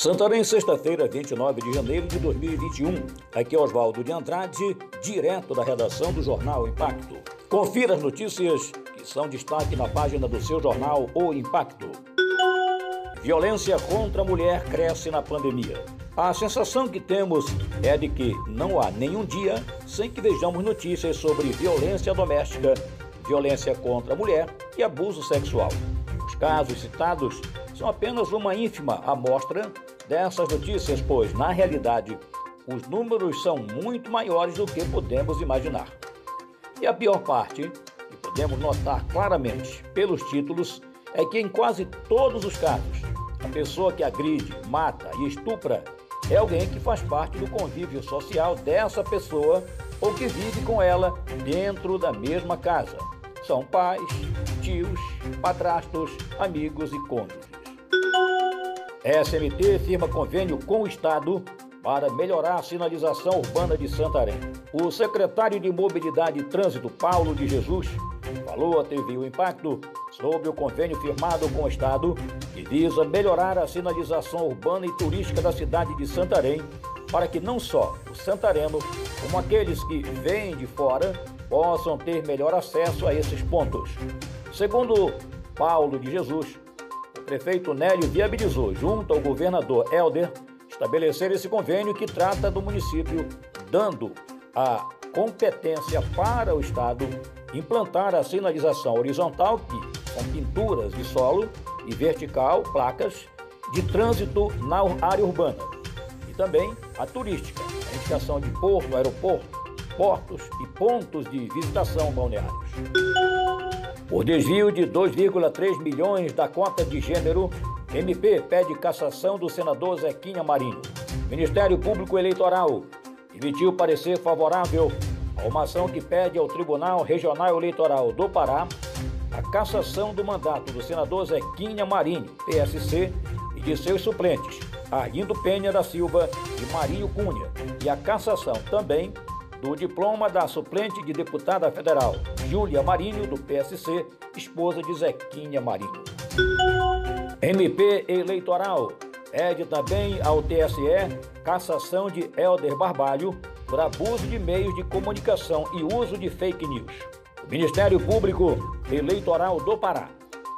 Santarém, sexta-feira, 29 de janeiro de 2021. Aqui é Oswaldo de Andrade, direto da redação do jornal Impacto. Confira as notícias que são destaque na página do seu jornal O Impacto. Violência contra a mulher cresce na pandemia. A sensação que temos é de que não há nenhum dia sem que vejamos notícias sobre violência doméstica, violência contra a mulher e abuso sexual. Os casos citados são apenas uma ínfima amostra dessas notícias, pois, na realidade, os números são muito maiores do que podemos imaginar. E a pior parte, que podemos notar claramente pelos títulos, é que em quase todos os casos, a pessoa que agride, mata e estupra é alguém que faz parte do convívio social dessa pessoa ou que vive com ela dentro da mesma casa. São pais, tios, padrastos, amigos e cônjuges. SMT firma convênio com o Estado para melhorar a sinalização urbana de Santarém. O secretário de Mobilidade e Trânsito, Paulo de Jesus, falou à TV O Impacto sobre o convênio firmado com o Estado que visa melhorar a sinalização urbana e turística da cidade de Santarém para que não só o santareno, como aqueles que vêm de fora, possam ter melhor acesso a esses pontos. Segundo Paulo de Jesus, prefeito Nélio viabilizou, junto ao governador Helder, estabelecer esse convênio que trata do município, dando a competência para o Estado implantar a sinalização horizontal, que são pinturas de solo, e vertical, placas de trânsito na área urbana. E também a turística, a indicação de porto, aeroporto, portos e pontos de visitação balneários. Por desvio de 2,3 milhões da cota de gênero, MP pede cassação do senador Zequinha Marinho. Ministério Público Eleitoral emitiu parecer favorável a uma ação que pede ao Tribunal Regional Eleitoral do Pará a cassação do mandato do senador Zequinha Marinho, PSC, e de seus suplentes, Arlindo Penha da Silva e Marinho Cunha, e a cassação também do diploma da suplente de deputada federal Júlia Marinho, do PSC, esposa de Zequinha Marinho. MP Eleitoral pede também ao TSE cassação de Helder Barbalho por abuso de meios de comunicação e uso de fake news. O Ministério Público Eleitoral do Pará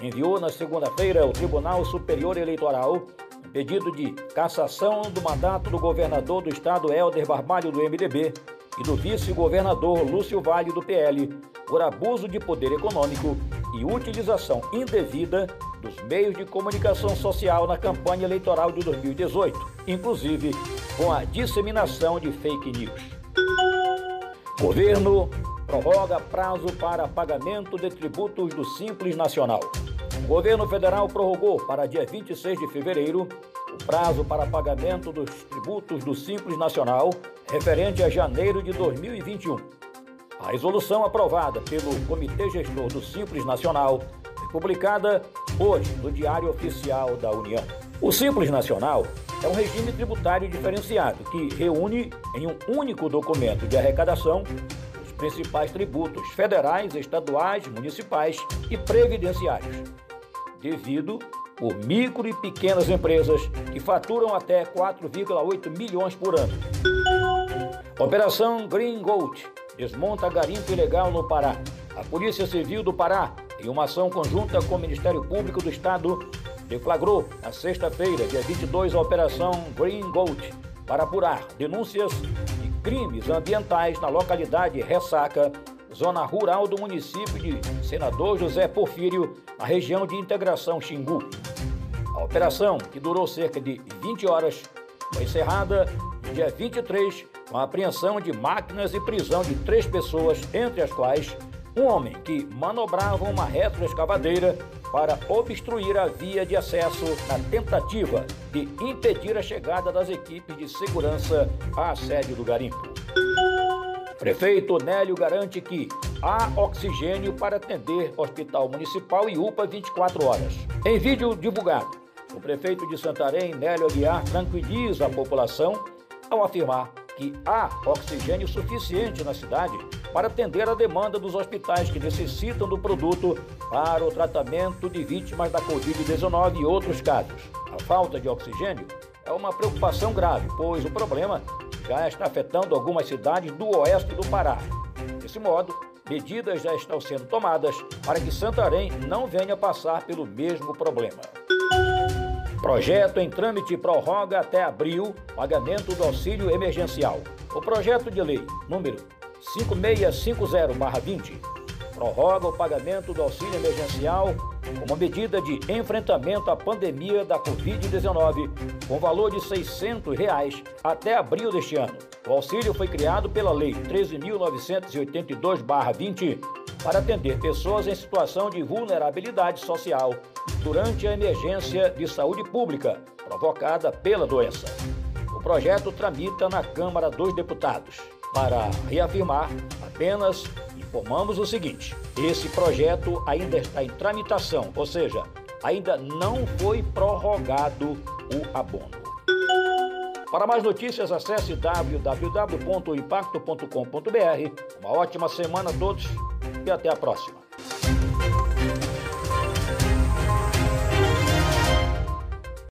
enviou na segunda-feira ao Tribunal Superior Eleitoral um pedido de cassação do mandato do governador do estado Helder Barbalho do MDB e do vice-governador Lúcio Vale do PL por abuso de poder econômico e utilização indevida dos meios de comunicação social na campanha eleitoral de 2018, inclusive com a disseminação de fake news. Governo prorroga prazo para pagamento de tributos do Simples Nacional. O governo federal prorrogou para dia 26 de fevereiro o prazo para pagamento dos tributos do Simples Nacional referente a janeiro de 2021. A resolução aprovada pelo Comitê Gestor do Simples Nacional foi publicada hoje no Diário Oficial da União. O Simples Nacional é um regime tributário diferenciado que reúne em um único documento de arrecadação os principais tributos federais, estaduais, municipais e previdenciários, devido por micro e pequenas empresas que faturam até 4,8 milhões por ano. Operação Green Gold desmonta garimpo ilegal no Pará. A Polícia Civil do Pará, em uma ação conjunta com o Ministério Público do Estado, deflagrou na sexta-feira, dia 22, a Operação Green Gold para apurar denúncias de crimes ambientais na localidade Ressaca, zona rural do município de Senador José Porfírio, na região de integração Xingu. A operação, que durou cerca de 20 horas, foi encerrada no dia 23 com a apreensão de máquinas e prisão de três pessoas, entre as quais um homem que manobrava uma retroescavadeira para obstruir a via de acesso na tentativa de impedir a chegada das equipes de segurança à sede do garimpo. Prefeito Nélio garante que há oxigênio para atender Hospital Municipal e UPA 24 horas. Em vídeo divulgado, o prefeito de Santarém, Nélio Aguiar, tranquiliza a população ao afirmar que há oxigênio suficiente na cidade para atender a demanda dos hospitais que necessitam do produto para o tratamento de vítimas da Covid-19 e outros casos. A falta de oxigênio é uma preocupação grave, pois o problema já está afetando algumas cidades do oeste do Pará. Desse modo, medidas já estão sendo tomadas para que Santarém não venha passar pelo mesmo problema. Projeto em trâmite prorroga até abril pagamento do auxílio emergencial. O projeto de lei número 5650-20 prorroga o pagamento do auxílio emergencial como medida de enfrentamento à pandemia da Covid-19, com valor de 600 reais até abril deste ano. O auxílio foi criado pela Lei 13.982-20 para atender pessoas em situação de vulnerabilidade social durante a emergência de saúde pública provocada pela doença. O projeto tramita na Câmara dos Deputados. Para reafirmar, apenas informamos o seguinte: esse projeto ainda está em tramitação, ou seja, ainda não foi prorrogado o abono. Para mais notícias, acesse www.impacto.com.br. Uma ótima semana a todos e até a próxima.